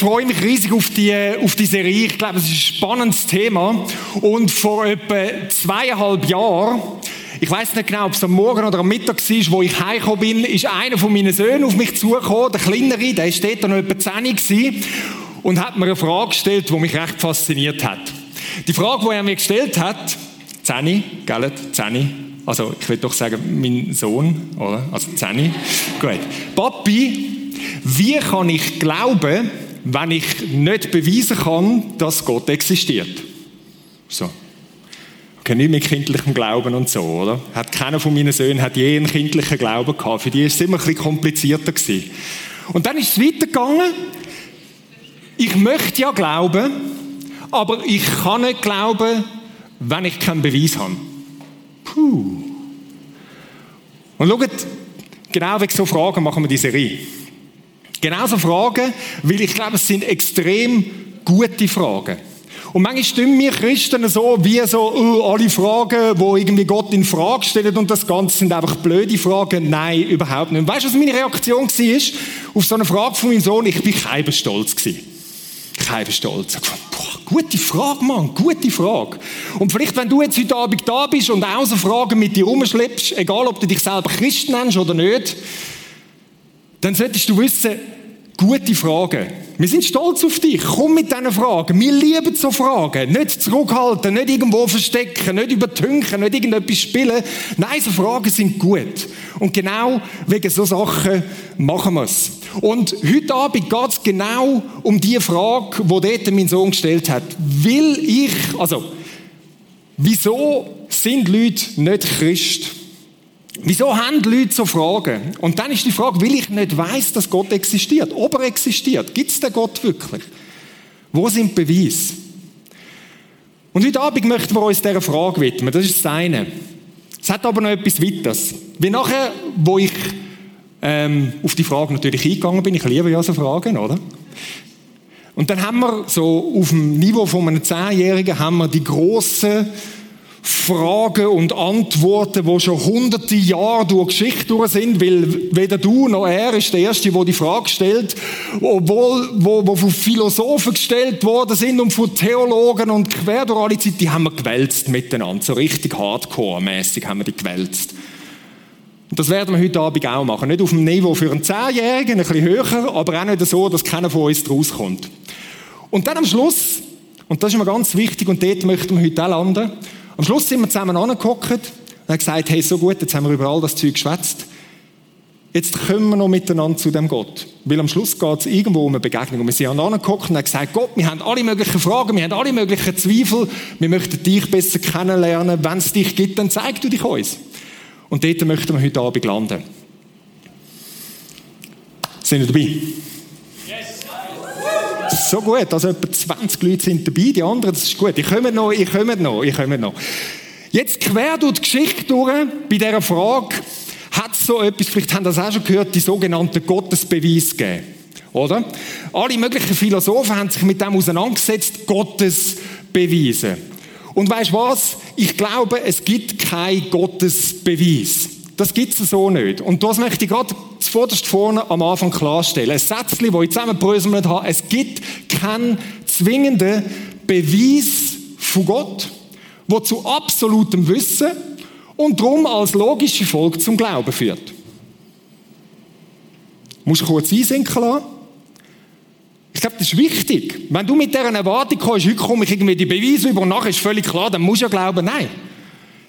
freue mich riesig auf die, auf die Serie. Ich glaube, es ist ein spannendes Thema. Und vor etwa zweieinhalb Jahren, ich weiß nicht genau, ob es am Morgen oder am Mittag war, wo ich heimgekommen bin, ist einer von meinen Söhnen auf mich zugekommen, der Kleinere, der war dort noch etwa 10 gewesen, und hat mir eine Frage gestellt, die mich recht fasziniert hat. Die Frage, die er mir gestellt hat, 10, gell, 10, also ich will doch sagen, mein Sohn, oder? Also 10. Gut. Papi, wie kann ich glauben, wenn ich nicht beweisen kann, dass Gott existiert? So. Okay, nicht mit kindlichem Glauben und so, oder? Hat keiner von meinen Söhnen hat je einen kindlichen Glauben gehabt. Für die ist es immer ein bisschen komplizierter gewesen. Und dann ist es weitergegangen. Ich möchte ja glauben, aber ich kann nicht glauben, wenn ich keinen Beweis habe. Puh. Und schaut, genau wegen so Fragen machen wir diese Serie. Genauso Fragen, weil ich glaube, es sind extrem gute Fragen. Und manchmal stimmen wir Christen so, wie so, uh, alle Fragen, wo irgendwie Gott in Frage stellen und das Ganze sind einfach blöde Fragen. Nein, überhaupt nicht. Weißt du, was meine Reaktion war? Auf so eine Frage von meinem Sohn, ich bin kein stolz gewesen. Stolz. Ich boah, gute Frage, Mann, gute Frage. Und vielleicht, wenn du jetzt heute Abend da bist und auch so Fragen mit dir rumschleppst, egal ob du dich selber Christ nennst oder nicht, dann solltest du wissen, gute Fragen. Wir sind stolz auf dich. Komm mit diesen Fragen. Wir lieben so Fragen. Nicht zurückhalten, nicht irgendwo verstecken, nicht übertünchen, nicht irgendetwas spielen. Nein, so Fragen sind gut. Und genau wegen so Sachen machen wir es. Und heute Abend geht es genau um die Frage, die dort mein Sohn gestellt hat. Will ich, also, wieso sind Leute nicht Christ? Wieso haben die Leute so Fragen? Und dann ist die Frage, will ich nicht weiß, dass Gott existiert? Ob er existiert? Gibt es den Gott wirklich? Wo sind Beweise? Und heute Abend möchten wir uns dieser Frage widmen. Das ist das eine. Es hat aber noch etwas weiteres. Wie nachher, wo ich ähm, auf die Frage natürlich eingegangen bin, ich liebe ja so Fragen, oder? Und dann haben wir so auf dem Niveau von einem Zehnjährigen haben wir die grossen Fragen und Antworten, die schon hunderte Jahre durch Geschichte durch sind, weil weder du noch er ist der Erste, der die Frage stellt, obwohl, wo, wo von Philosophen gestellt worden sind und von Theologen und quer durch alle Zeit, die haben wir gewälzt miteinander, so richtig hardcore-mäßig haben wir die gewälzt. Und das werden wir heute Abend auch machen. Nicht auf dem Niveau für einen Zehnjährigen, ein bisschen höher, aber auch nicht so, dass keiner von uns draus kommt. Und dann am Schluss, und das ist mir ganz wichtig, und dort möchten wir heute auch landen, am Schluss sind wir zusammen angeguckt und haben gesagt, hey, so gut, jetzt haben wir über all das Zeug geschwätzt. Jetzt kommen wir noch miteinander zu dem Gott. Weil am Schluss geht es irgendwo um eine Begegnung. Und wir sind angeguckt und haben gesagt, Gott, wir haben alle möglichen Fragen, wir haben alle möglichen Zweifel, wir möchten dich besser kennenlernen. Wenn es dich gibt, dann zeig du dich uns. Und dort möchten wir heute Abend landen. Sind wir dabei? So gut, also etwa 20 Leute sind dabei, die anderen, das ist gut. Ich komme noch, ich komme noch, ich komme noch. Jetzt quer durch die Geschichte durch, bei dieser Frage, hat es so etwas, vielleicht haben das auch schon gehört, die sogenannten Gottesbeweis gegeben. Oder? Alle möglichen Philosophen haben sich mit dem auseinandergesetzt, Gottesbeweise. Und weißt was? Ich glaube, es gibt kein Gottesbeweis. Das gibt es so nicht. Und das möchte ich gerade zuvorderst vorne am Anfang klarstellen. Ein Sätzchen, das ich zusammenbröselt habe. Es gibt keinen zwingenden Beweis von Gott, der zu absolutem Wissen und darum als logische Folge zum Glauben führt. Musst du kurz einsinken lassen? Ich glaube, das ist wichtig. Wenn du mit dieser Erwartung kommst, heute komme ich irgendwie die Beweise über und nachher ist völlig klar, dann musst du ja glauben, nein.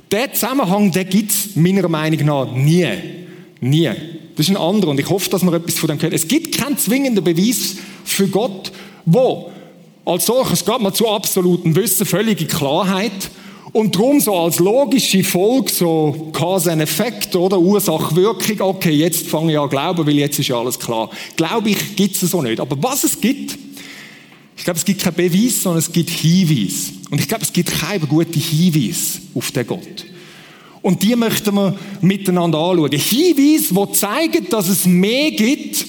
Der Zusammenhang, der gibt es meiner Meinung nach nie. Nie. Das ist ein anderer und ich hoffe, dass man etwas von dem gehört. Es gibt keinen zwingenden Beweis für Gott, wo als solches gerade mal zu absolutem Wissen, völlige Klarheit und darum so als logische Folge, so Cause and Effekt, oder? Ursache, Wirkung, okay, jetzt fange ich an glauben, weil jetzt ist ja alles klar. Glaube ich, gibt es so nicht. Aber was es gibt, ich glaube, es gibt keinen Beweis, sondern es gibt Hinweis. Und ich glaube, es gibt keinen guten Hinweis auf den Gott. Und die möchten wir miteinander anschauen. Hinweise, die zeigen, dass es mehr gibt,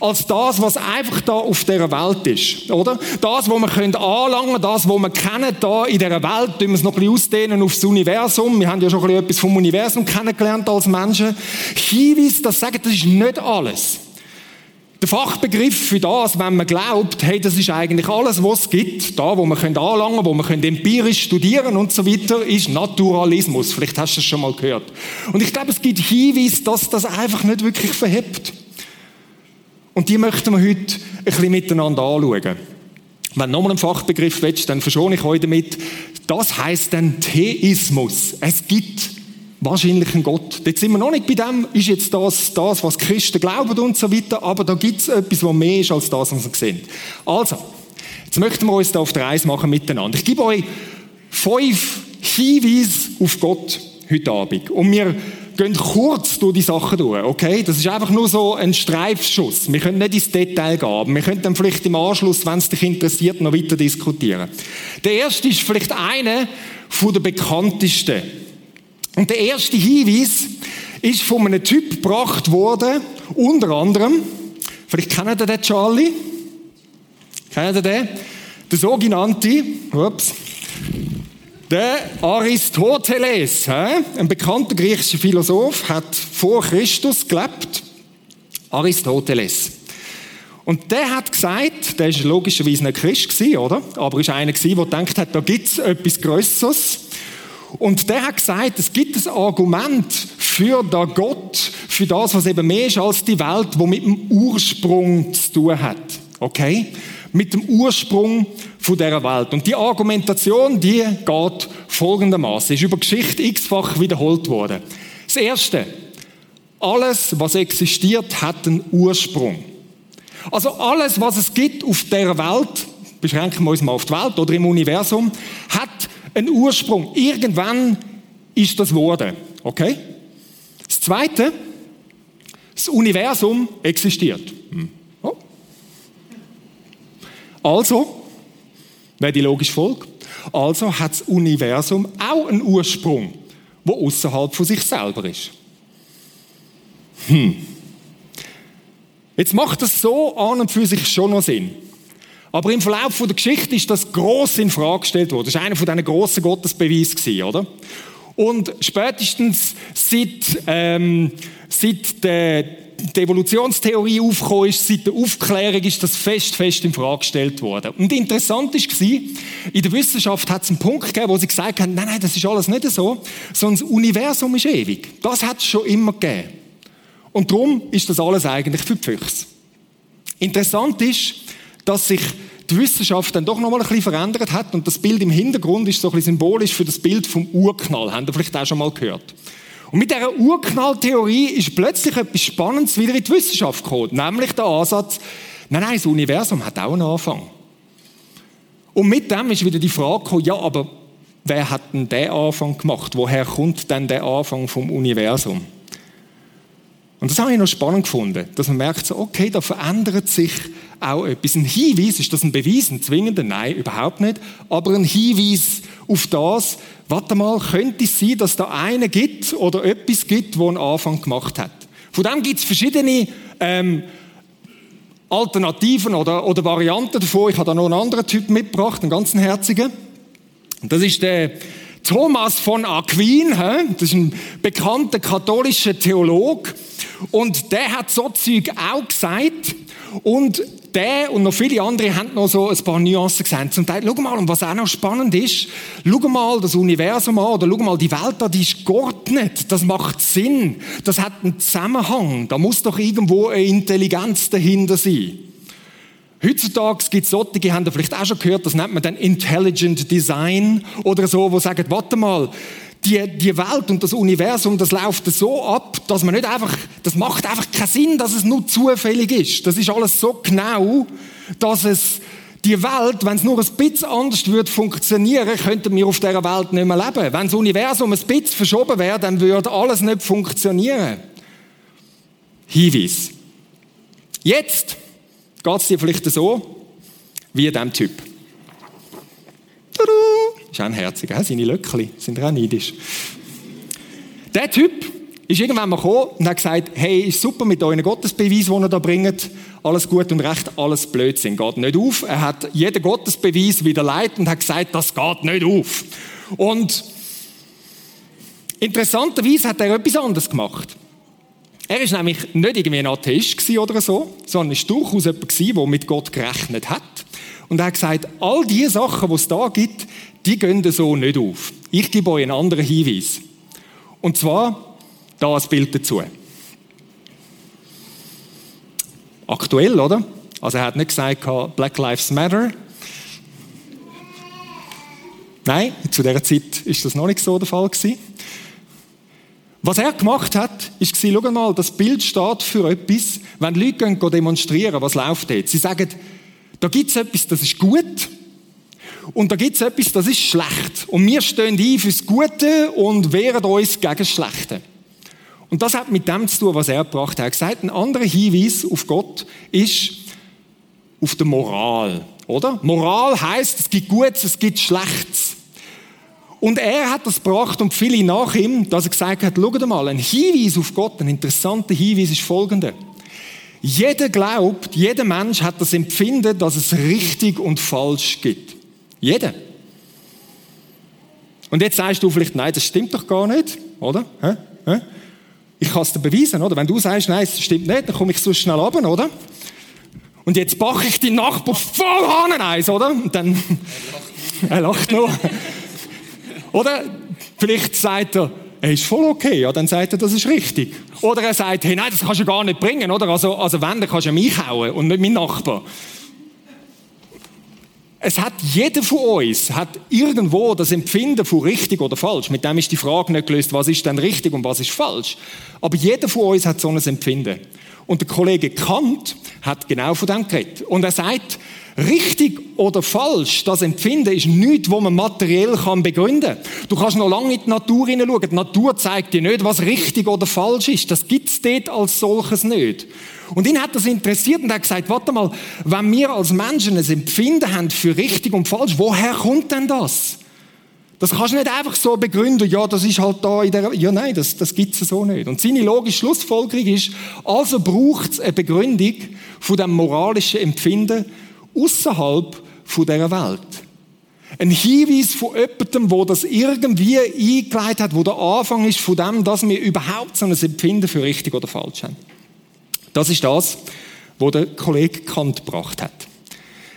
als das, was einfach da auf der Welt ist, oder? Das, was wir können anlangen, das, was wir kennen da in der Welt, tun wir es noch ein bisschen ausdehnen aufs Universum. Wir haben ja schon ein bisschen etwas vom Universum kennengelernt als Menschen. Hinweise, das sagen, das ist nicht alles. Der Fachbegriff für das, wenn man glaubt, hey, das ist eigentlich alles, was es gibt, da, wo man können anlangen, wo man können empirisch studieren und so weiter, ist Naturalismus. Vielleicht hast du das schon mal gehört. Und ich glaube, es gibt Hinweise, dass das einfach nicht wirklich verhebt. Und die möchten wir heute ein bisschen miteinander anschauen. Wenn du nochmal einen Fachbegriff willst, dann verschone ich euch damit. Das heißt dann Theismus. Es gibt wahrscheinlich ein Gott. Jetzt sind wir noch nicht bei dem, ist jetzt das, das was Christen glauben und so weiter, aber da gibt es etwas, was mehr ist als das, was wir sehen. Also, jetzt möchten wir uns da auf die Reise machen miteinander. Ich gebe euch fünf Hinweise auf Gott heute Abend. Und wir gehen kurz durch die Sachen durch, okay? Das ist einfach nur so ein Streifschuss. Wir können nicht ins Detail gehen, wir können dann vielleicht im Anschluss, wenn es dich interessiert, noch weiter diskutieren. Der erste ist vielleicht einer der bekanntesten und der erste Hinweis ist von einem Typ gebracht worden, unter anderem, vielleicht kennt ihr den Charlie? Kennt ihr den? Der sogenannte, ups, der Aristoteles, ein bekannter griechischer Philosoph, hat vor Christus gelebt. Aristoteles. Und der hat gesagt, der ist logischerweise nicht Christ gewesen, oder? Aber ist einer gewesen, der gedacht hat, da es etwas Größeres. Und der hat gesagt, es gibt ein Argument für den Gott, für das, was eben mehr ist als die Welt, wo mit dem Ursprung zu tun hat. Okay? Mit dem Ursprung von dieser Welt. Und die Argumentation, die geht folgendermaßen, ist über Geschichte x-fach wiederholt worden. Das erste, alles, was existiert, hat einen Ursprung. Also alles, was es gibt auf der Welt, beschränken wir uns mal auf die Welt oder im Universum, hat ein Ursprung. Irgendwann ist das geworden. Okay? Das Zweite, das Universum existiert. Hm. Oh. Also, wäre die logische Folge, also hat das Universum auch einen Ursprung, wo außerhalb von sich selber ist. Hm. Jetzt macht das so an und für sich schon noch Sinn. Aber im Verlauf der Geschichte ist das gross in Frage gestellt worden. Das war einer von diesen grossen Gottesbeweisen, oder? Und spätestens seit, ähm, seit der, die Evolutionstheorie aufgekommen ist, seit der Aufklärung ist das fest, fest in Frage gestellt worden. Und interessant war, in der Wissenschaft hat es einen Punkt gegeben, wo sie gesagt haben, nein, nein, das ist alles nicht so, sondern das Universum ist ewig. Das hat es schon immer gegeben. Und darum ist das alles eigentlich für die Füchse. Interessant ist, dass sich die Wissenschaft dann doch noch mal ein bisschen verändert hat und das Bild im Hintergrund ist so ein bisschen symbolisch für das Bild vom Urknall. Habt ihr vielleicht auch schon mal gehört? Und mit dieser Urknalltheorie ist plötzlich etwas Spannendes wieder in die Wissenschaft gekommen, nämlich der Ansatz, nein, nein, das Universum hat auch einen Anfang. Und mit dem ist wieder die Frage gekommen, ja, aber wer hat denn den Anfang gemacht? Woher kommt denn der Anfang vom Universum? Und das habe ich noch spannend gefunden, dass man merkt, okay, da verändert sich auch etwas. Ein Hinweis, ist das ein Beweis, ein zwingender? Nein, überhaupt nicht. Aber ein Hinweis auf das, warte mal, könnte es sein, dass da einen gibt oder etwas gibt, wo einen Anfang gemacht hat. Von dem gibt es verschiedene ähm, Alternativen oder, oder Varianten davon. Ich habe da noch einen anderen Typ mitgebracht, einen ganzen herzigen. Das ist der Thomas von Aquin, das ist ein bekannter katholischer Theologe. Und der hat so Zeug auch gesagt. Und der und noch viele andere haben noch so ein paar Nuancen gesagt. Zum Teil, schau mal, und was auch noch spannend ist, schau mal das Universum an oder schau mal die Welt an, die ist geordnet. Das macht Sinn. Das hat einen Zusammenhang. Da muss doch irgendwo eine Intelligenz dahinter sein. Heutzutage gibt es solche, die haben vielleicht auch schon gehört, das nennt man dann Intelligent Design oder so, wo sagen, warte mal, die, die Welt und das Universum, das läuft so ab, dass man nicht einfach, das macht einfach keinen Sinn, dass es nur zufällig ist. Das ist alles so genau, dass es die Welt, wenn es nur ein bisschen anders würde funktionieren, könnten wir auf dieser Welt nicht mehr leben. Wenn das Universum ein bisschen verschoben wäre, dann würde alles nicht funktionieren. Hinweis. Jetzt geht es dir vielleicht so, wie dem Typ. Tada! Ist ein Herziger, seine Löckli sind auch neidisch. Der Typ ist irgendwann mal gekommen und hat gesagt, hey, ist super mit euren Gottesbeweis, den ihr da bringt. Alles gut und recht, alles Blödsinn. Geht nicht auf. Er hat jeden Gottesbeweis wieder leitet und hat gesagt, das geht nicht auf. Und interessanterweise hat er etwas anderes gemacht. Er ist nämlich nicht irgendwie ein Atheist oder so, sondern ist durchaus jemand der mit Gott gerechnet hat. Und er hat gesagt, all die Sachen, die es da gibt, die gehen so nicht auf. Ich gebe euch einen anderen Hinweis. Und zwar, da ein Bild dazu. Aktuell, oder? Also er hat nicht gesagt, Black Lives Matter. Nein, zu dieser Zeit ist das noch nicht so der Fall. Was er gemacht hat, ist schau mal, das Bild steht für etwas, wenn Leute demonstrieren, was läuft jetzt? Sie sagen, da gibt es etwas, das ist gut, und da gibt es etwas, das ist schlecht. Und wir stehen ein fürs Gute und wehren uns gegen das Schlechte. Und das hat mit dem zu tun, was er gebracht hat. Er hat gesagt, ein anderer Hinweis auf Gott ist auf die Moral. Oder? Moral heißt, es gibt Gutes, es gibt Schlechtes. Und er hat das gebracht und viele nach ihm, dass er gesagt hat, schau mal, ein Hinweis auf Gott, ein interessanter Hinweis ist folgender. Jeder glaubt, jeder Mensch hat das Empfinden, dass es richtig und falsch gibt. Jeder. Und jetzt sagst du vielleicht, nein, das stimmt doch gar nicht, oder? Ich kann es dir beweisen, oder? Wenn du sagst, nein, das stimmt nicht, dann komme ich so schnell ab, oder? Und jetzt bache ich die Nachbar voll eins, oder? Und dann, er lacht nur. oder? Vielleicht sagt er, er ist voll okay, ja, dann sagt er, das ist richtig. Oder er sagt, hey, nein, das kannst du gar nicht bringen, oder? Also, also wenn, dann kannst du mich hauen und nicht mein Nachbar. Es hat jeder von uns hat irgendwo das Empfinden von richtig oder falsch. Mit dem ist die Frage nicht gelöst, was ist denn richtig und was ist falsch. Aber jeder von uns hat so ein Empfinden. Und der Kollege Kant hat genau von dem geredet. Und er sagt, richtig oder falsch, das Empfinden ist nichts, wo man materiell kann begründen kann. Du kannst noch lange in die Natur hineinschauen. Die Natur zeigt dir nicht, was richtig oder falsch ist. Das gibt es dort als solches nicht. Und ihn hat das interessiert und hat gesagt, warte mal, wenn wir als Menschen ein Empfinden haben für richtig und falsch, woher kommt denn das? Das kannst du nicht einfach so begründen, ja, das ist halt da in der, ja nein, das, das gibt es so nicht. Und seine logische Schlussfolgerung ist, also braucht es eine Begründung von dem moralischen Empfinden außerhalb von dieser Welt. Ein Hinweis von jemandem, wo das irgendwie eingeleitet hat, wo der Anfang ist von dem, dass wir überhaupt so ein Empfinden für richtig oder falsch haben. Das ist das, was der Kollege Kant gebracht hat.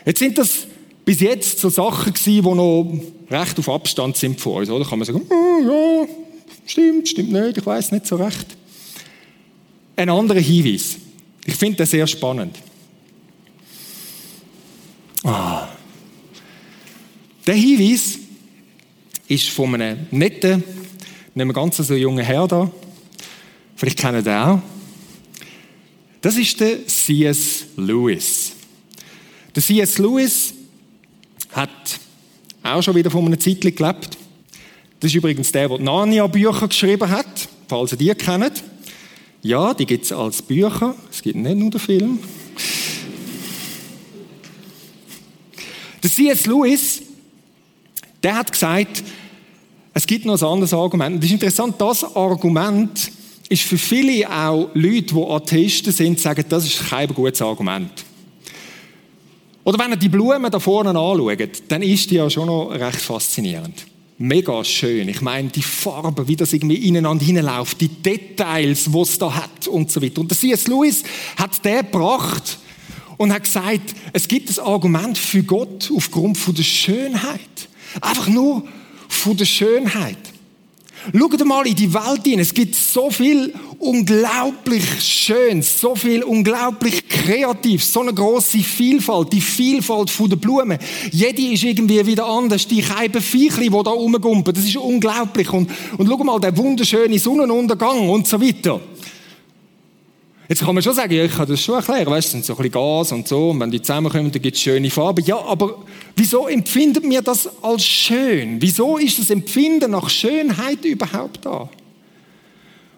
Jetzt sind das bis jetzt so Sachen gewesen, die noch recht auf Abstand sind von uns, oder? Kann man sagen, oh, ja, stimmt, stimmt nicht, ich weiß nicht so recht. Ein anderer Hinweis. Ich finde das sehr spannend. Ah. Der Hinweis ist von einem netten, nicht mehr ganz so jungen Herr da. Vielleicht kennen ihr auch. Das ist der C.S. Lewis. Der C.S. Lewis hat auch schon wieder von einer Zeit gelebt. Das ist übrigens der, der die Narnia-Bücher geschrieben hat, falls ihr die kennt. Ja, die gibt es als Bücher. Es gibt nicht nur den Film. Der C.S. Lewis, der hat gesagt, es gibt noch ein anderes Argument. Das ist interessant, das Argument ist für viele auch Leute, die Atheisten sind, sagen, das ist kein gutes Argument. Oder wenn ihr die Blumen da vorne anschaut, dann ist die ja schon noch recht faszinierend. Mega schön. Ich meine, die Farben, wie das irgendwie ineinander hineinläuft, die Details, die es da hat und so weiter. Und der C.S. Lewis hat der gebracht und hat gesagt, es gibt ein Argument für Gott aufgrund von der Schönheit. Einfach nur von der Schönheit. Schaut mal in die Welt hin. Es gibt so viel unglaublich Schönes, so viel unglaublich kreativ, so eine große Vielfalt, die Vielfalt der Blumen. Jede ist irgendwie wieder anders. Die kleinen Viechli, die da rumgumpen, das ist unglaublich. Und, und schau mal, der wunderschöne Sonnenuntergang und so weiter. Jetzt kann man schon sagen, ja, ich kann das schon erklären, weißt du, sind so ein bisschen Gas und so, und wenn die zusammenkommen, dann gibt es schöne Farben. Ja, aber wieso empfindet mir das als schön? Wieso ist das Empfinden nach Schönheit überhaupt da?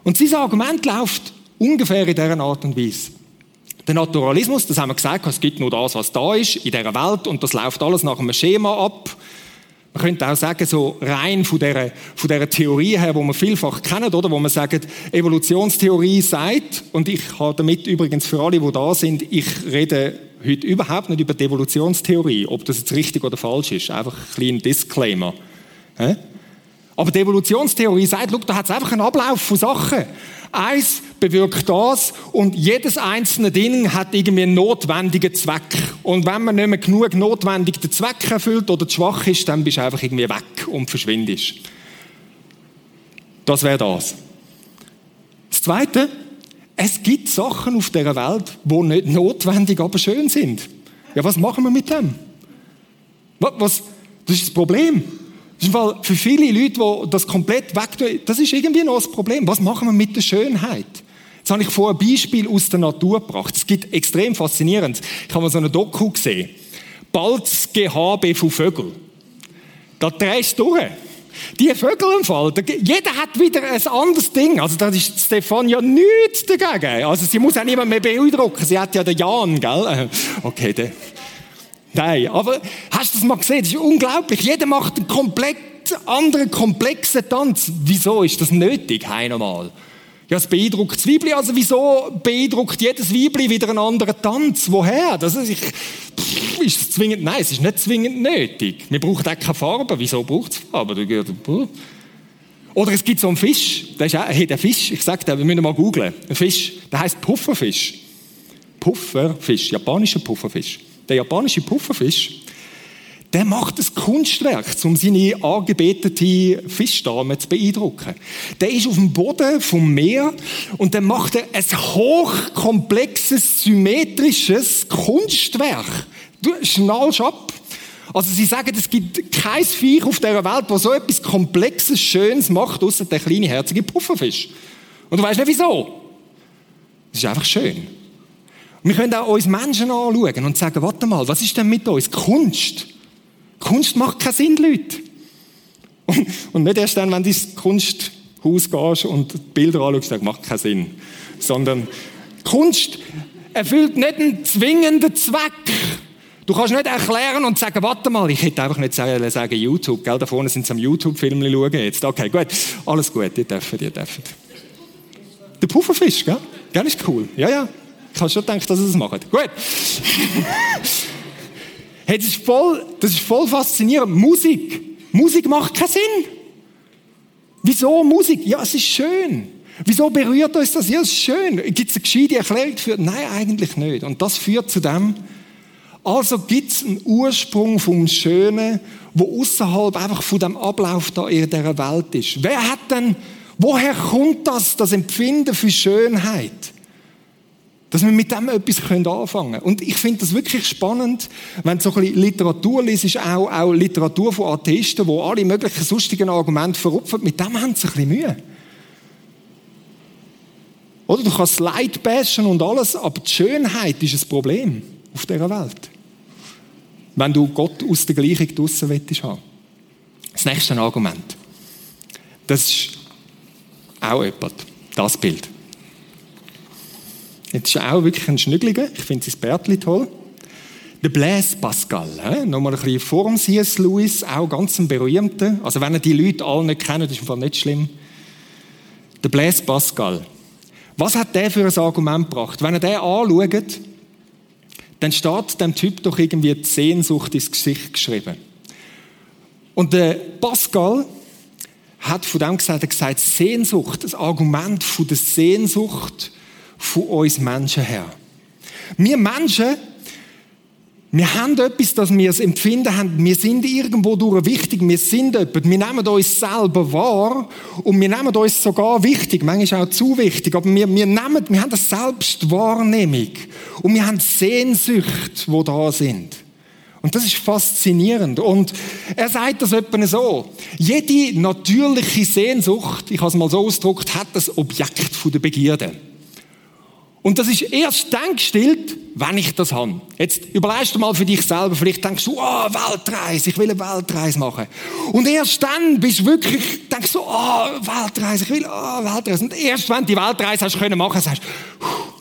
Und dieses Argument läuft ungefähr in dieser Art und Weise. Der Naturalismus, das haben wir gesagt, es gibt nur das, was da ist in dieser Welt und das läuft alles nach einem Schema ab. Man könnte auch sagen, so rein von dieser, von dieser Theorie her, wo man vielfach kennt, oder? Wo man sagt, Evolutionstheorie sagt, und ich habe damit übrigens für alle, die da sind, ich rede heute überhaupt nicht über die Evolutionstheorie, ob das jetzt richtig oder falsch ist. Einfach ein kleiner Disclaimer. Aber die Evolutionstheorie sagt, schau, da hat es einfach einen Ablauf von Sachen. Eins bewirkt das und jedes einzelne Ding hat irgendwie einen notwendigen Zweck. Und wenn man nicht mehr genug notwendig den Zweck erfüllt oder zu schwach ist, dann bist du einfach irgendwie weg und verschwindest. Das wäre das. Das Zweite, es gibt Sachen auf der Welt, die nicht notwendig, aber schön sind. Ja, was machen wir mit dem? Was, das ist das Problem. Das für viele Leute, die das komplett wegtun, das ist irgendwie noch das Problem. Was machen wir mit der Schönheit? Jetzt habe ich vor ein Beispiel aus der Natur gebracht. Es gibt extrem faszinierend. Ich habe mal so eine Doku gesehen. Balz GHB von Vögeln. Da drehst du durch. Die Vögel im Fall, jeder hat wieder ein anderes Ding. Also da ist Stefan ja nichts dagegen. Also sie muss auch niemand mehr beeindrucken. Sie hat ja den Jan, gell? Okay, der. Nein, aber hast du das mal gesehen? Das ist unglaublich. Jeder macht einen komplett anderen, komplexen Tanz. Wieso ist das nötig, einmal? Ja, es beeindruckt das Weibli. Also wieso beeindruckt jedes Weibli wieder einen anderen Tanz? Woher? Das ist, ich, pff, ist es zwingend? Nein, es ist nicht zwingend nötig. Wir brauchen auch keine Farbe. Wieso braucht es Farbe? Oder es gibt so einen Fisch. Der ist auch, hey, der Fisch, ich sage dir, wir müssen mal googeln. Ein Fisch, der heißt Pufferfisch. Pufferfisch, japanischer Pufferfisch. Der japanische Pufferfisch, der macht ein Kunstwerk, um seine angebetete Fischdame zu beeindrucken. Der ist auf dem Boden vom Meer und der macht ein hochkomplexes, symmetrisches Kunstwerk. Du schnallst ab. Also sie sagen, es gibt kein Viech auf dieser Welt, das so etwas Komplexes, Schönes macht, außer der kleine, herzige Pufferfisch. Und du weißt nicht wieso. Es ist einfach schön. Wir können auch uns Menschen anschauen und sagen, warte mal, was ist denn mit uns? Kunst. Kunst macht keinen Sinn, Leute. Und, und nicht erst dann, wenn du ins Kunsthaus gehst und Bilder anschaust, sagst, macht keinen Sinn. Sondern Kunst erfüllt nicht einen zwingenden Zweck. Du kannst nicht erklären und sagen, warte mal, ich hätte einfach nicht sagen, sagen YouTube, gell? Da vorne sind sie am YouTube-Film schauen jetzt. Okay, gut. Alles gut, ihr dürft, ihr dürft. Der Pufferfisch, gell? Gell, ist cool. Ja, ja. Ich habe schon gedacht, dass sie das machen. Gut. hey, das, ist voll, das ist voll faszinierend. Musik. Musik macht keinen Sinn. Wieso Musik? Ja, es ist schön. Wieso berührt uns das? Ja, es ist schön. Gibt es eine gescheite Erklärung dafür? Nein, eigentlich nicht. Und das führt zu dem, also gibt es einen Ursprung vom Schönen, wo außerhalb einfach von dem Ablauf da in dieser Welt ist. Wer hat denn, woher kommt das, das Empfinden für Schönheit? Dass wir mit dem etwas anfangen können. Und ich finde das wirklich spannend, wenn du so ein bisschen Literatur liest, auch, auch Literatur von Atheisten, wo alle möglichen sonstigen Argumente verrupfen, mit dem haben sie ein bisschen Mühe. Oder du kannst Leid bashen und alles, aber die Schönheit ist ein Problem auf dieser Welt. Wenn du Gott aus der Gleichung draussen willst haben. Das nächste Argument. Das ist auch etwas. Das Bild. Jetzt ist auch wirklich ein Schnügeliger. Ich finde sein Bärtli toll. Der Blaise Pascal, he? nochmal ein bisschen vor dem C.S. Lewis, auch ganz ein berühmter. Also wenn ihr die Leute alle nicht kennt, ist im nicht schlimm. Der Blaise Pascal. Was hat der für ein Argument gebracht? Wenn ihr den anschaut, dann steht dem Typ doch irgendwie die Sehnsucht ins Gesicht geschrieben. Und der Pascal hat von dem gesagt, er gesagt, Sehnsucht, das Argument von der Sehnsucht von uns Menschen her. Wir Menschen, wir haben etwas, das wir das Empfinden haben. Wir sind irgendwo durch wichtig. Wir sind jemand. Wir nehmen uns selber wahr und wir nehmen uns sogar wichtig. Manchmal auch zu wichtig. Aber wir, wir nehmen, wir haben eine Selbstwahrnehmung. Und wir haben Sehnsucht, wo da sind. Und das ist faszinierend. Und er sagt das etwa so. Jede natürliche Sehnsucht, ich habe es mal so ausgedrückt, hat das Objekt der Begierde. Und das ist erst dann gestillt, wenn ich das habe. Jetzt überlegst du mal für dich selber, vielleicht denkst du, oh, Weltreise, ich will eine Weltreise machen. Und erst dann bist du wirklich, denkst du, oh, Weltreise, ich will, oh, Weltreise. Und erst wenn du die Weltreise hast können machen, sagst du,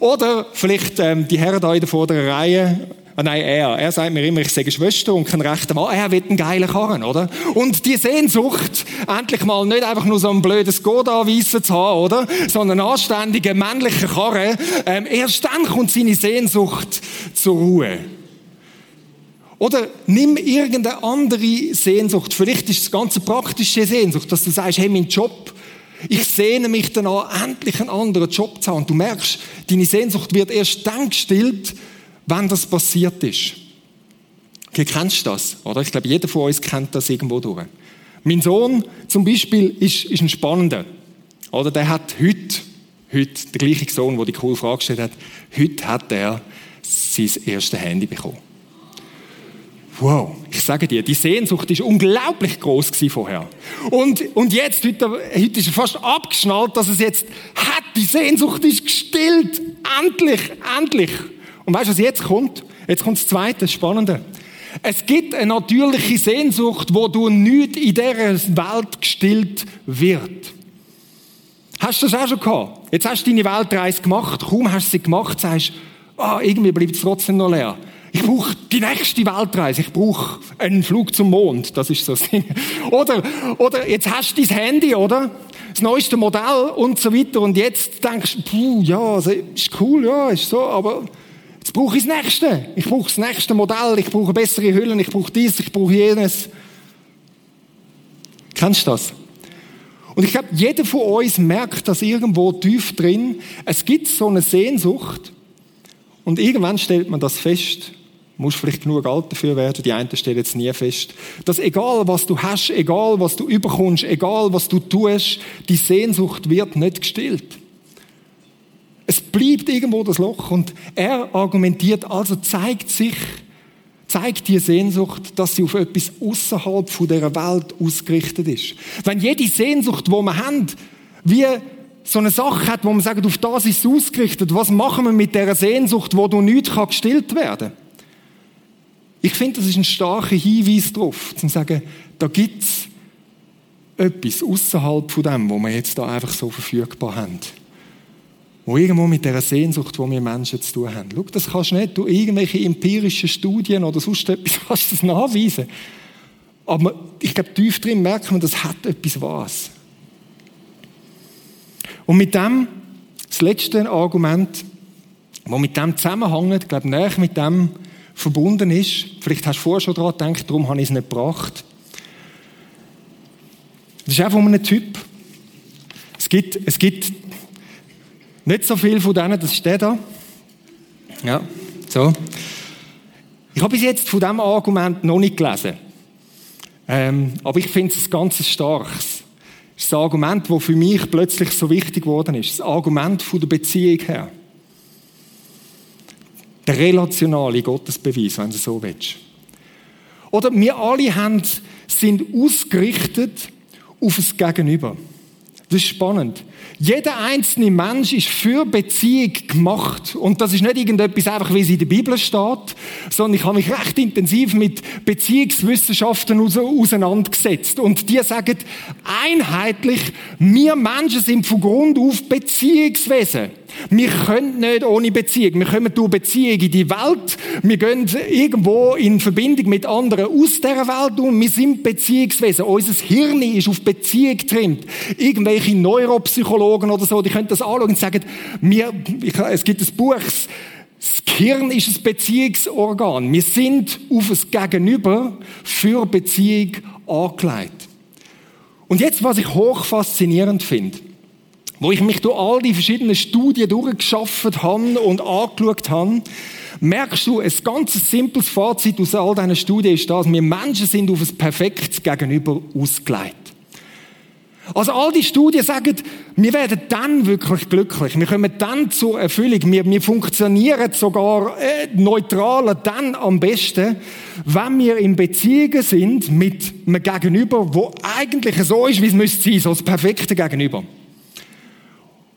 oder vielleicht ähm, die Herren da in der vorderen Reihe, Ah, nein, er. Er sagt mir immer, ich sage Schwester und kein rechter Mann. Er will einen geilen Karren, oder? Und die Sehnsucht, endlich mal nicht einfach nur so ein blödes Skoda weissen zu haben, oder? Sondern einen anständigen männlichen Karren. Ähm, erst dann kommt seine Sehnsucht zur Ruhe. Oder nimm irgendeine andere Sehnsucht. Vielleicht ist es ganz praktische Sehnsucht, dass du sagst, hey, mein Job, Ich sehne mich danach, endlich einen anderen Job zu haben. Und du merkst, deine Sehnsucht wird erst dann gestillt, wenn das passiert ist. Okay, kennst du das? Oder? Ich glaube, jeder von uns kennt das irgendwo durch. Mein Sohn zum Beispiel ist, ist ein Spannender. Oder der hat heute, heute, der gleiche Sohn, der die coole Frage gestellt hat, heute hat er sein erstes Handy bekommen. Wow, ich sage dir, die Sehnsucht ist unglaublich groß vorher. Und, und jetzt, heute, heute ist er fast abgeschnallt, dass es jetzt hat. Die Sehnsucht ist gestillt. Endlich, endlich. Und weißt du, was jetzt kommt? Jetzt kommt das Zweite, das Spannende. Es gibt eine natürliche Sehnsucht, wo du nicht in dieser Welt gestillt wird. Hast du das auch schon gehabt? Jetzt hast du deine Weltreise gemacht, kaum hast du sie gemacht, sagst, ah, irgendwie bleibt es trotzdem noch leer. Ich brauche die nächste Weltreise. Ich brauche einen Flug zum Mond. Das ist so das Ding. Oder, oder jetzt hast du dein Handy, oder? Das neueste Modell und so weiter. Und jetzt denkst du, puh, ja, ist cool, ja, ist so, aber jetzt brauche ich das nächste. Ich brauche das nächste Modell. Ich brauche bessere Hüllen. Ich brauche dies. Ich brauche jenes. Kennst du das? Und ich glaube, jeder von uns merkt das irgendwo tief drin. Es gibt so eine Sehnsucht. Und irgendwann stellt man das fest musst vielleicht genug alt dafür werden, die einen stellen jetzt nie fest, dass egal was du hast, egal was du überkommst, egal was du tust, die Sehnsucht wird nicht gestillt. Es bleibt irgendwo das Loch und er argumentiert, also zeigt sich, zeigt die Sehnsucht, dass sie auf etwas außerhalb von der Welt ausgerichtet ist. Wenn jede Sehnsucht, wo wir haben, wie so eine Sache hat, wo man sagt, auf das ist es ausgerichtet, was machen wir mit der Sehnsucht, wo du nicht gestillt werden kann? Ich finde, das ist ein starker Hinweis darauf, zu sagen, da gibt es etwas außerhalb von dem, was wir jetzt da einfach so verfügbar haben. Wo irgendwo mit dieser Sehnsucht, die wir Menschen zu tun haben. Schau, das kannst du nicht durch irgendwelche empirischen Studien oder sonst etwas kannst du das nachweisen. Aber ich glaube, tief drin merkt man, das hat etwas was. Und mit dem, das letzte Argument, das mit dem zusammenhängt, glaube, näher mit dem, verbunden ist. Vielleicht hast du vorher schon daran gedacht, darum habe ich es nicht gebracht. Das ist einfach ein Typ. Es gibt, es gibt nicht so viel von denen, das ist der da. Ja, so. Ich habe bis jetzt von diesem Argument noch nicht gelesen. Ähm, aber ich finde es ein ganz starkes. Das ist ein Argument, das für mich plötzlich so wichtig geworden ist. Das Argument von der Beziehung her. Der relationale Gottesbeweis, wenn du so willst. Oder wir alle sind ausgerichtet auf das Gegenüber. Das ist spannend. Jeder einzelne Mensch ist für Beziehung gemacht. Und das ist nicht irgendetwas einfach, wie es in der Bibel steht, sondern ich habe mich recht intensiv mit Beziehungswissenschaften auseinandergesetzt. Und die sagen einheitlich, wir Menschen sind von Grund auf Beziehungswesen. Wir können nicht ohne Beziehung. Wir kommen durch Beziehung in die Welt. Wir gehen irgendwo in Verbindung mit anderen aus dieser Welt und wir sind Beziehungswesen. Unser Hirn ist auf Beziehung getrimmt. Irgendwelche Neuropsychologen oder so, die können das anschauen und sagen, wir, es gibt ein Buch, das Hirn ist ein Beziehungsorgan. Wir sind auf das Gegenüber für Beziehung angelegt. Und jetzt, was ich hoch faszinierend finde, wo ich mich durch all die verschiedenen Studien durchgeschafft habe und angeschaut habe, merkst du, ein ganz simples Fazit aus all diesen Studien ist das, wir Menschen sind auf ein perfektes Gegenüber ausgelegt. Also all die Studien sagen, wir werden dann wirklich glücklich. Wir kommen dann zur Erfüllung. Wir, wir funktionieren sogar äh, neutraler dann am besten, wenn wir in Beziehungen sind mit einem Gegenüber, wo eigentlich so ist, wie es müsste sein, so das perfekte Gegenüber.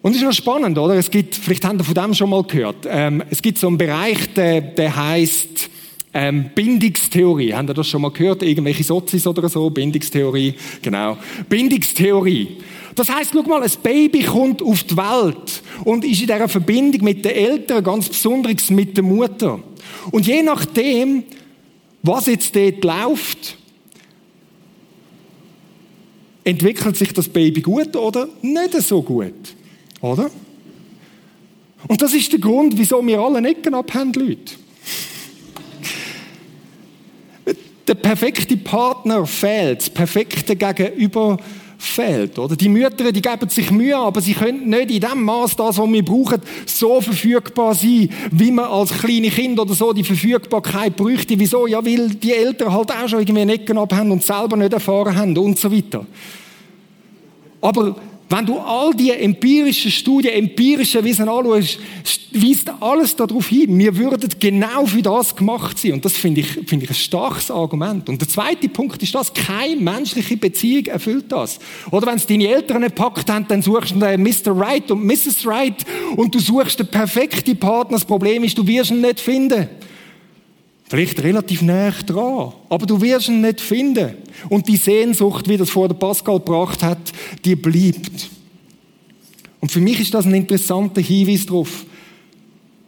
Und es ist noch spannend, oder? Es gibt, vielleicht habt ihr von dem schon mal gehört, ähm, es gibt so einen Bereich, der, der heißt ähm, Bindungstheorie. Habt ihr das schon mal gehört? Irgendwelche Sozis oder so? Bindungstheorie, genau. Bindungstheorie. Das heißt, guck mal, ein Baby kommt auf die Welt und ist in dieser Verbindung mit den Eltern, ganz besonders mit der Mutter. Und je nachdem, was jetzt dort läuft, entwickelt sich das Baby gut oder nicht so gut. Oder? Und das ist der Grund, wieso wir alle Ecken abhängen, Leute. Der perfekte Partner fehlt, das perfekte Gegenüber fehlt. Oder? Die Mütter, die geben sich Mühe, aber sie können nicht in dem Maß das, was wir brauchen, so verfügbar sein, wie man als kleine Kind oder so die Verfügbarkeit bräuchte. Wieso? Ja, weil die Eltern halt auch schon irgendwie Ecken abhaben und selber nicht erfahren haben und so weiter. Aber wenn du all die empirischen Studien, empirische Wissen anschaust, weist alles darauf hin, wir würden genau für das gemacht sein. Und das finde ich, finde ich ein starkes Argument. Und der zweite Punkt ist das, keine menschliche Beziehung erfüllt das. Oder wenn es deine Eltern nicht gepackt haben, dann suchst du Mr. Right und Mrs. Right und du suchst den perfekten Partner. Das Problem ist, du wirst ihn nicht finden. Vielleicht relativ nah dran, aber du wirst ihn nicht finden. Und die Sehnsucht, wie das vor der Pascal gebracht hat, die bleibt. Und für mich ist das ein interessanter Hinweis darauf.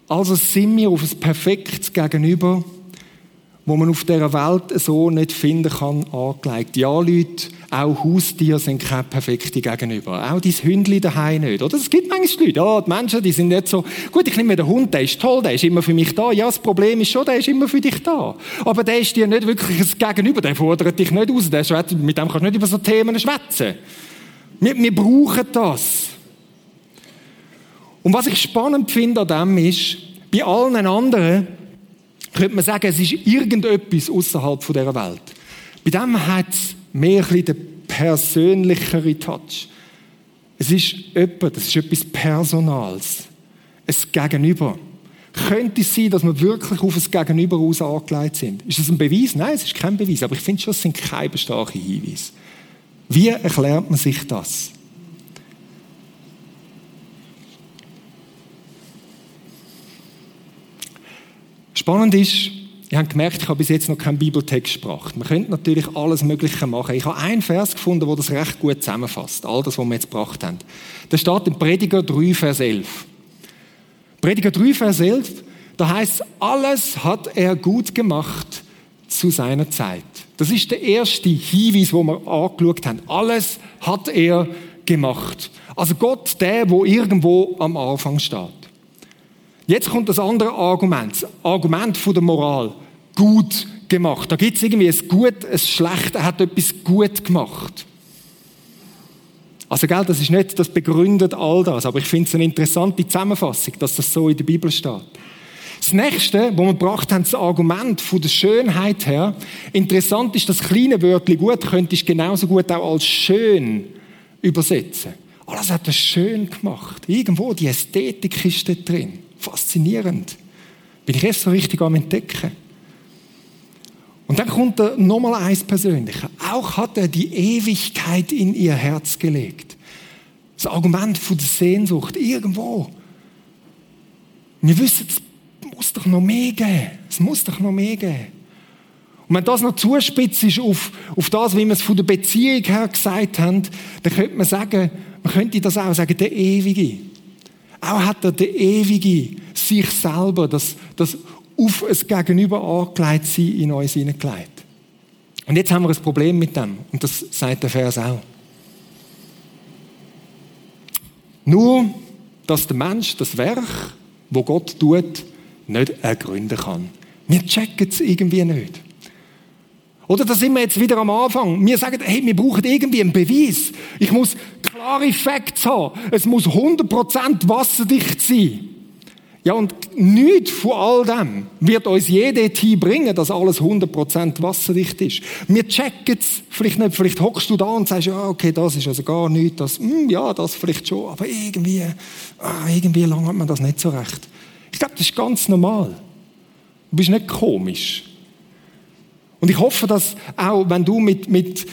Also sind wir auf ein perfektes Gegenüber wo man auf dieser Welt so nicht finden kann, angelegt. Ja, Leute, auch Haustiere sind keine perfekte Gegenüber. Auch dein Hündli daheim nicht. Oder? Es gibt manchmal Leute, ja, die Menschen, die sind nicht so, gut, ich nehme mir den Hund, der ist toll, der ist immer für mich da. Ja, das Problem ist schon, der ist immer für dich da. Aber der ist dir nicht wirklich ein Gegenüber, der fordert dich nicht raus, der schwätzt, mit dem kannst du nicht über so Themen schwätzen. Wir, wir brauchen das. Und was ich spannend finde an dem ist, bei allen anderen, könnte man sagen, es ist irgendetwas außerhalb dieser Welt. Bei dem hat es mehr ein den persönlicheren Touch. Es ist jemand, das ist etwas Personals. Ein Gegenüber. Könnte es sein, dass wir wirklich auf ein Gegenüber aus angelegt sind? Ist das ein Beweis? Nein, es ist kein Beweis. Aber ich finde schon, es sind keine starke Hinweise. Wie erklärt man sich das? Spannend ist, ich habe gemerkt, ich habe bis jetzt noch keinen Bibeltext gebracht. Man könnte natürlich alles Mögliche machen. Ich habe einen Vers gefunden, der das recht gut zusammenfasst. All das, was wir jetzt gebracht haben. Da steht in Prediger 3, Vers 11. Prediger 3, Vers 11, da heißt alles hat er gut gemacht zu seiner Zeit. Das ist der erste Hinweis, wo wir angeschaut haben. Alles hat er gemacht. Also Gott, der, wo irgendwo am Anfang steht. Jetzt kommt das andere Argument, das Argument von der Moral. Gut gemacht. Da gibt es irgendwie ein Gut, ein Schlecht, er hat etwas gut gemacht. Also, gell, das ist nicht, das begründet all das, aber ich finde es eine interessante Zusammenfassung, dass das so in der Bibel steht. Das nächste, wo wir gebracht haben, das Argument von der Schönheit her. Interessant ist, das kleine Wörtchen gut könnte ich genauso gut auch als schön übersetzen. Alles hat er schön gemacht. Irgendwo, die Ästhetik ist da drin. Faszinierend. Bin ich erst so richtig am Entdecken. Und dann kommt er nochmal eins Persönliche. Auch hat er die Ewigkeit in ihr Herz gelegt. Das Argument von der Sehnsucht irgendwo. Wir wissen, es muss doch noch mehr geben. Es muss doch noch mehr geben. Und wenn das noch zuspitzt ist auf, auf das, wie wir es von der Beziehung her gesagt haben, dann könnte man sagen, man könnte das auch sagen, der Ewige. Auch hat er der Ewige sich selber, das, das auf ein Gegenüber angelegt sein, in uns hineingelegt. Und jetzt haben wir ein Problem mit dem. Und das sagt der Vers auch. Nur, dass der Mensch das Werk, wo Gott tut, nicht ergründen kann. Wir checken es irgendwie nicht. Oder da sind wir jetzt wieder am Anfang. Wir sagen, hey, wir brauchen irgendwie einen Beweis. Ich muss klare Facts haben. Es muss 100% wasserdicht sein. Ja, und nichts von all dem wird uns jede Tee bringen, dass alles 100% wasserdicht ist. Wir checken es vielleicht nicht. Vielleicht hockst du da und sagst, ja, okay, das ist also gar nichts. Das, hm, ja, das vielleicht schon. Aber irgendwie, ah, irgendwie lange hat man das nicht so recht. Ich glaube, das ist ganz normal. Du bist nicht komisch. Und ich hoffe, dass auch, wenn du mit, mit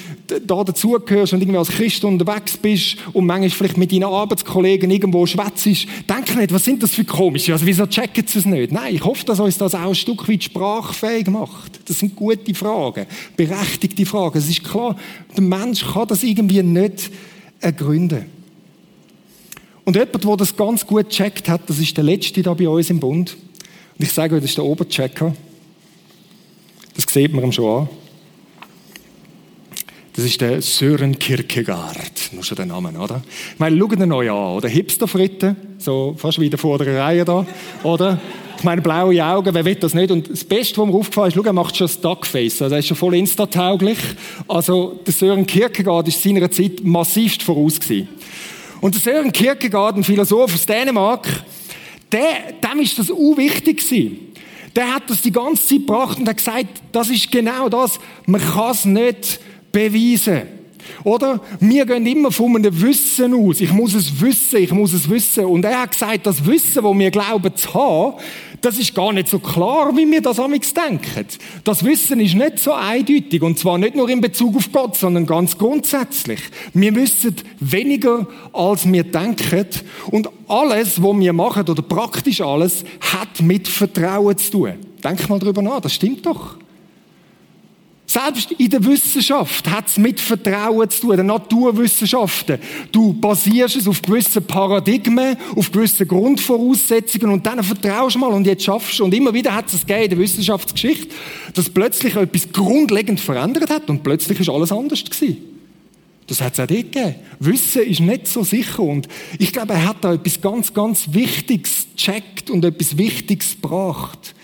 da dazugehörst und irgendwie als Christ unterwegs bist und manchmal vielleicht mit deinen Arbeitskollegen irgendwo schwätzt, denk nicht, was sind das für komische, also wieso checken sie es nicht? Nein, ich hoffe, dass uns das auch ein Stück weit sprachfähig macht. Das sind gute Fragen, berechtigte Fragen. Es ist klar, der Mensch kann das irgendwie nicht ergründen. Und jemand, der das ganz gut checkt hat, das ist der Letzte da bei uns im Bund. Und ich sage euch, das ist der Oberchecker. Das sieht man ihm schon an. Das ist der Sören Kierkegaard. Nur schon der Name, oder? Ich meine, schaut ihn euch an, oder? Hipsterfritten, so fast wie in der vorderen Reihe da, oder? Ich meine, blaue Augen, wer will das nicht? Und das Beste, was mir aufgefallen ist, schau, er macht schon das Duckface. Also er ist schon voll insta-tauglich. Also der Sören Kierkegaard ist seiner Zeit massivst voraus gewesen. Und der Sören Kierkegaard, ein Philosoph aus Dänemark, der, dem ist das unwichtig gewesen. Der hat das die ganze Zeit gebracht und hat gesagt, das ist genau das. Man kann es nicht beweisen. Oder? Wir gehen immer von einem Wissen aus. Ich muss es wissen, ich muss es wissen. Und er hat gesagt, das Wissen, das wir glauben zu haben, das ist gar nicht so klar, wie wir das amigs denken. Das Wissen ist nicht so eindeutig. Und zwar nicht nur in Bezug auf Gott, sondern ganz grundsätzlich. Wir wissen weniger, als wir denken. Und alles, was wir machen, oder praktisch alles, hat mit Vertrauen zu tun. Denk mal drüber nach, das stimmt doch. Selbst in der Wissenschaft hat es mit Vertrauen zu tun, den Naturwissenschaften. Du basierst es auf gewissen Paradigmen, auf gewissen Grundvoraussetzungen und dann vertraust du mal und jetzt schaffst du. Und immer wieder hat es gegeben in der Wissenschaftsgeschichte, dass plötzlich etwas grundlegend verändert hat und plötzlich ist alles anders gewesen. Das hat es auch dort gegeben. Wissen ist nicht so sicher. Und ich glaube, er hat da etwas ganz, ganz Wichtiges gecheckt und etwas Wichtiges gebracht.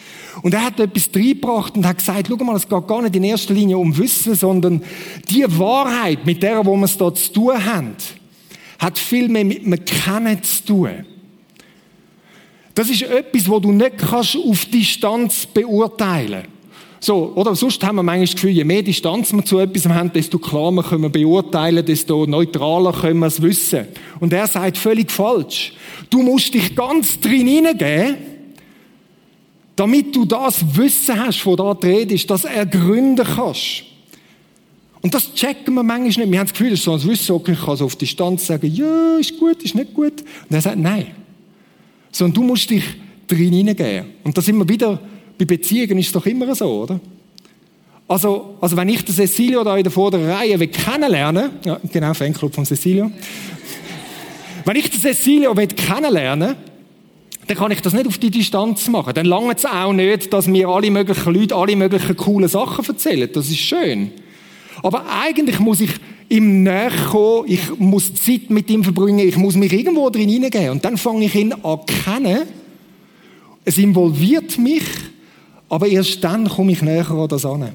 Und er hat etwas reingebracht und hat gesagt, schau mal, es geht gar nicht in erster Linie um Wissen, sondern die Wahrheit, mit der, wo wir es da zu tun haben, hat viel mehr mit dem Kennen zu tun. Das ist etwas, wo du nicht kannst auf Distanz beurteilen so, oder? Sonst haben wir manchmal das Gefühl, je mehr Distanz wir zu etwas haben, desto klarer können wir beurteilen, desto neutraler können wir es wissen. Und er sagt völlig falsch. Du musst dich ganz drin hineingeben, damit du das Wissen hast, von da die Rede ist, das ergründen kannst. Und das checken wir manchmal nicht. Wir haben das Gefühl, das ist so ein Wissen, okay, ich kann so auf Distanz sagen, ja, ist gut, ist nicht gut. Und er sagt, nein. Sondern du musst dich drin hineingeben. Und das immer wieder, bei Beziehungen ist es doch immer so, oder? Also, also wenn ich den Cecilio da in der vorderen Reihe will kennenlernen, ja, genau, Fanclub von Cecilio. wenn ich den Cecilio will kennenlernen dann kann ich das nicht auf die Distanz machen. Dann langt es auch nicht, dass mir alle möglichen Leute alle möglichen coolen Sachen erzählen. Das ist schön. Aber eigentlich muss ich ihm näher kommen, ich muss Zeit mit ihm verbringen, ich muss mich irgendwo drin hineingehen. Und dann fange ich ihn an kennen. Es involviert mich, aber erst dann komme ich näher an das an.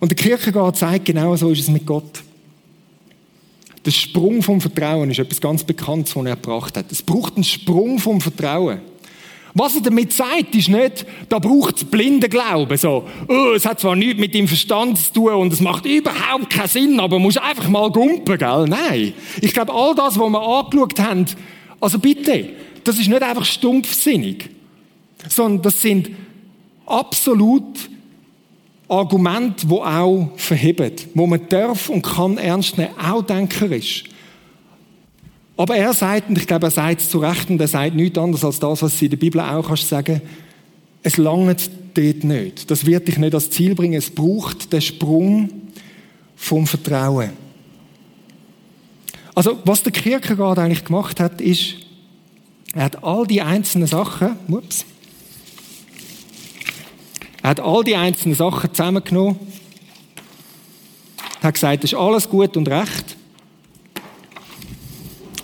Und der Kirchengard zeigt, genau so ist es mit Gott. Der Sprung vom Vertrauen ist etwas ganz Bekanntes, was er gebracht hat. Es braucht einen Sprung vom Vertrauen. Was er damit sagt, ist nicht, da braucht es blinde Glauben. So, oh, es hat zwar nichts mit dem Verstand zu tun und es macht überhaupt keinen Sinn, aber man muss einfach mal gumpen, gell? Nein. Ich glaube, all das, was wir angeschaut haben, also bitte, das ist nicht einfach stumpfsinnig, sondern das sind absolut Argument, wo auch verhebt, wo man darf und kann ernst nehmen, auch denkerisch. Aber er sagt, und ich glaube, er sagt es zu Recht, und er sagt nichts anderes als das, was sie in der Bibel auch kannst sagen, es langt dort nicht. Das wird dich nicht als Ziel bringen. Es braucht den Sprung vom Vertrauen. Also, was der Kierkegaard eigentlich gemacht hat, ist, er hat all die einzelnen Sachen, ups, er hat all die einzelnen Sachen zusammengenommen, hat gesagt, das ist alles gut und recht,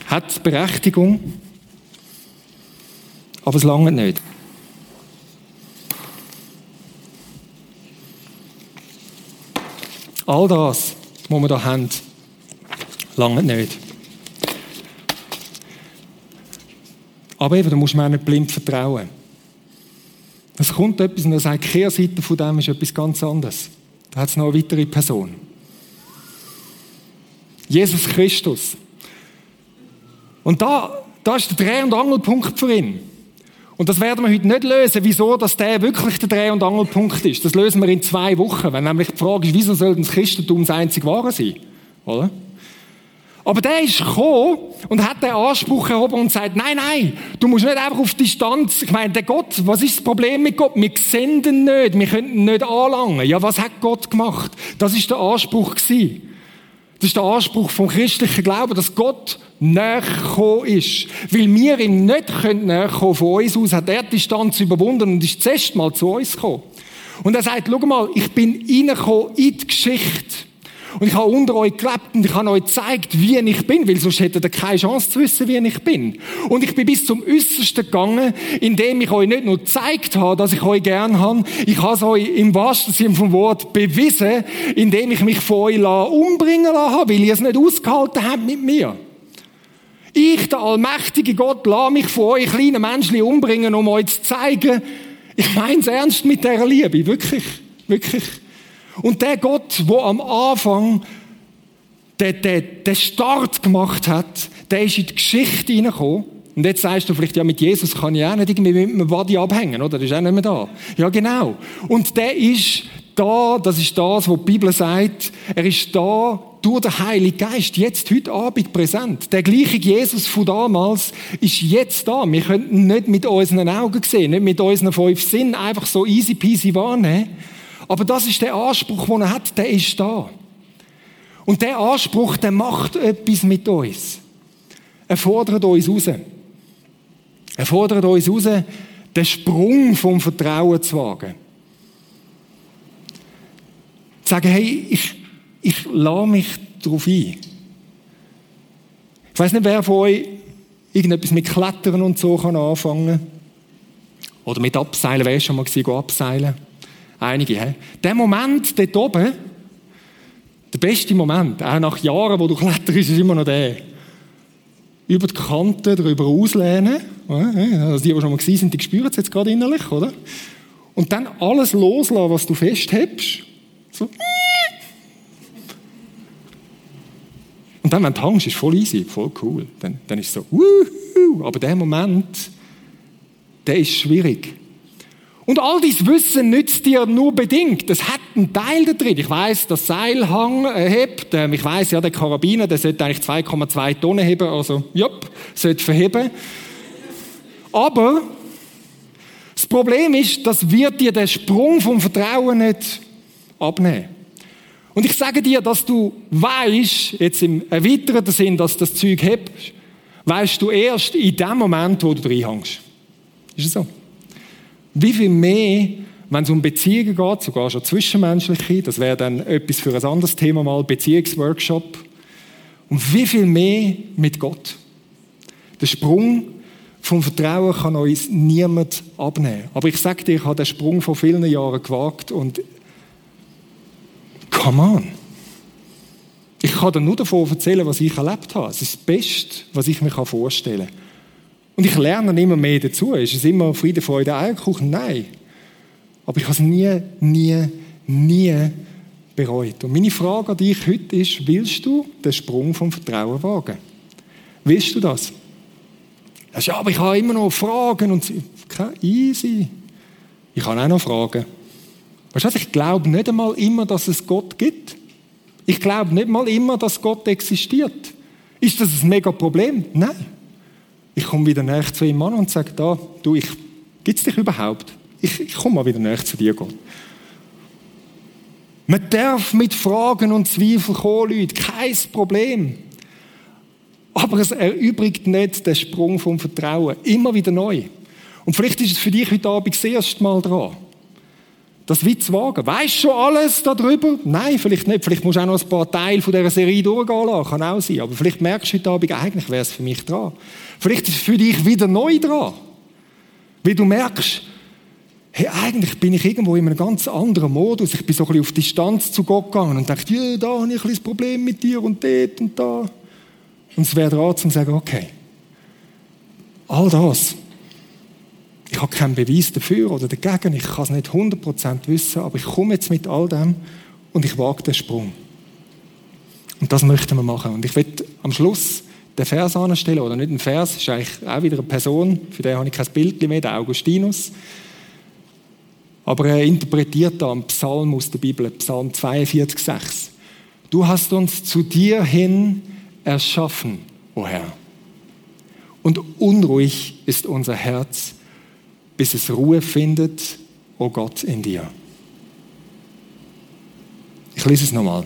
hat Berechtigung, aber es lange nicht. All das, was wir hier haben, lange nicht. Aber eben, da muss man auch nicht blind vertrauen. Es kommt etwas und er sagt, die Kehrseite von dem ist etwas ganz anderes. Da hat es noch eine weitere Person. Jesus Christus. Und da, da ist der Dreh- und Angelpunkt für ihn. Und das werden wir heute nicht lösen, wieso dass der wirklich der Dreh- und Angelpunkt ist. Das lösen wir in zwei Wochen, wenn nämlich die Frage ist, wieso soll das Christentum das einzig Wahre sein? Oder? Aber der ist gekommen und hat den Anspruch erhoben und sagt, nein, nein, du musst nicht einfach auf Distanz. Ich meine, der Gott, was ist das Problem mit Gott? Wir sehen ihn nicht, wir können nicht anlangen. Ja, was hat Gott gemacht? Das ist der Anspruch gewesen. Das ist der Anspruch vom christlichen Glauben, dass Gott näher ist. Weil wir ihm nicht näher kommen von uns aus, hat er die Distanz überwunden und ist zuerst mal zu uns gekommen. Und er sagt, schau mal, ich bin reingekommen in die Geschichte. Und ich habe unter euch gelebt und ich habe euch gezeigt, wie ich bin, weil sonst hättet ihr keine Chance zu wissen, wie ich bin. Und ich bin bis zum Äußersten gegangen, indem ich euch nicht nur gezeigt habe, dass ich euch gern habe, ich habe es euch im wahrsten Sinne vom Wort bewiesen, indem ich mich von euch umbringen lassen habe, weil ihr es nicht ausgehalten habt mit mir. Ich, der allmächtige Gott, lasse mich von euch kleinen Menschen umbringen, um euch zu zeigen, ich meine es ernst mit dieser Liebe, wirklich, wirklich. Und der Gott, wo am Anfang den, den, den Start gemacht hat, der ist in die Geschichte hineingekommen. Und jetzt sagst du vielleicht, ja, mit Jesus kann ich auch nicht irgendwie mit einem Body abhängen, oder? Der ist auch nicht mehr da. Ja, genau. Und der ist da, das ist das, was die Bibel sagt, er ist da durch den Heiligen Geist, jetzt, heute Abend präsent. Der gleiche Jesus von damals ist jetzt da. Wir können nicht mit unseren Augen sehen, nicht mit unseren fünf Sinnen einfach so easy peasy wahrnehmen. Aber das ist der Anspruch, den er hat, der ist da. Und der Anspruch, der macht etwas mit uns. Er fordert uns raus. Er fordert uns raus, den Sprung vom Vertrauen zu wagen. Zu sagen, hey, ich, ich lade mich darauf ein. Ich weiß nicht, wer von euch irgendetwas mit Klettern und so kann anfangen Oder mit Abseilen. Wer ist schon mal gewesen, abseilen? Einige, hä? Der Moment dort oben, der beste Moment, auch nach Jahren, wo du kletterst, ist immer noch der. Über die Kante drüber auslehnen. Also die, die schon mal gewesen sind, die spüren es jetzt gerade innerlich, oder? Und dann alles loslassen, was du festhebst. So. Und dann, wenn du hängst, ist voll easy, voll cool. Dann, dann ist es so, wuhu. Aber der Moment, der ist schwierig. Und all dieses Wissen nützt dir nur bedingt. Das hat einen Teil da drin. Ich weiß, das Seilhang äh, hebt. Ähm, ich weiß ja, der Karabiner, der sollte eigentlich 2,2 Tonnen heben. Also, jupp, sollte verheben. Aber das Problem ist, das wird dir den Sprung vom Vertrauen nicht abnehmen. Und ich sage dir, dass du weißt, jetzt im erweiterten Sinn, dass das Zeug hebt, weißt du erst in dem Moment, wo du drin hängst. Ist es so? Wie viel mehr, wenn es um Beziehungen geht, sogar schon zwischenmenschliche, das wäre dann etwas für ein anderes Thema mal, Beziehungsworkshop. Und wie viel mehr mit Gott. Der Sprung vom Vertrauen kann uns niemand abnehmen. Aber ich sage dir, ich habe den Sprung vor vielen Jahren gewagt und come on. Ich kann dir nur davon erzählen, was ich erlebt habe. Es ist das Beste, was ich mir vorstellen kann. Und ich lerne immer mehr dazu. Ist es immer Friede, Freude, Eierkuchen? Nein. Aber ich habe es nie, nie, nie bereut. Und meine Frage an dich heute ist, willst du den Sprung vom Vertrauen wagen? Willst du das? Ja, aber ich habe immer noch Fragen und easy. Ich habe auch noch Fragen. Weißt du, ich glaube nicht einmal immer, dass es Gott gibt. Ich glaube nicht mal immer, dass Gott existiert. Ist das ein mega Problem? Nein. Ich komme wieder näher zu ihm an und sage, da, du, ich, gibt es dich überhaupt? Ich, ich komme mal wieder näher zu dir, Gott. Man darf mit Fragen und Zweifeln kommen, Leute, kein Problem. Aber es erübrigt nicht den Sprung vom Vertrauen. Immer wieder neu. Und vielleicht ist es für dich heute Abend das erste Mal dran. Das wie zu wagen. Weißt du schon alles darüber? Nein, vielleicht nicht. Vielleicht musst du auch noch ein paar Teile von dieser Serie durchgehen lassen. Kann auch sein. Aber vielleicht merkst du heute Abend, eigentlich wäre es für mich dran. Vielleicht ist es für dich wieder neu dran. Weil du merkst, hey, eigentlich bin ich irgendwo in einem ganz anderen Modus. Ich bin so ein bisschen auf Distanz zu Gott gegangen und dachte, ja, da habe ich ein bisschen Problem mit dir und dort und da. Und es wäre dran, zu sagen, okay, all das, ich habe keinen Beweis dafür oder dagegen, ich kann es nicht 100% wissen, aber ich komme jetzt mit all dem und ich wage den Sprung. Und das möchten wir machen. Und ich werde am Schluss den Vers anstellen, oder nicht ein Vers, ist eigentlich auch wieder eine Person, für den habe ich kein Bild mehr, der Augustinus. Aber er interpretiert da einen Psalm aus der Bibel, Psalm 42, 6. Du hast uns zu dir hin erschaffen, o oh Herr. Und unruhig ist unser Herz, bis es Ruhe findet, o oh Gott, in dir. Ich lese es nochmal.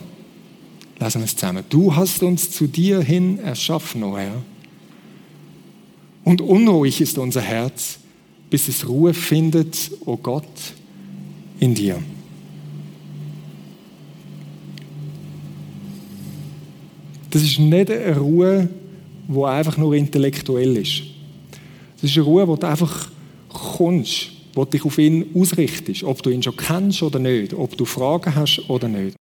Lesen wir es zusammen. Du hast uns zu dir hin erschaffen, o oh Herr. Und unruhig ist unser Herz, bis es Ruhe findet, o oh Gott, in dir. das ist nicht eine Ruhe, die einfach nur intellektuell ist. Das ist eine Ruhe, wo du einfach kommst, wo dich auf ihn ausrichtest, ob du ihn schon kennst oder nicht, ob du Fragen hast oder nicht.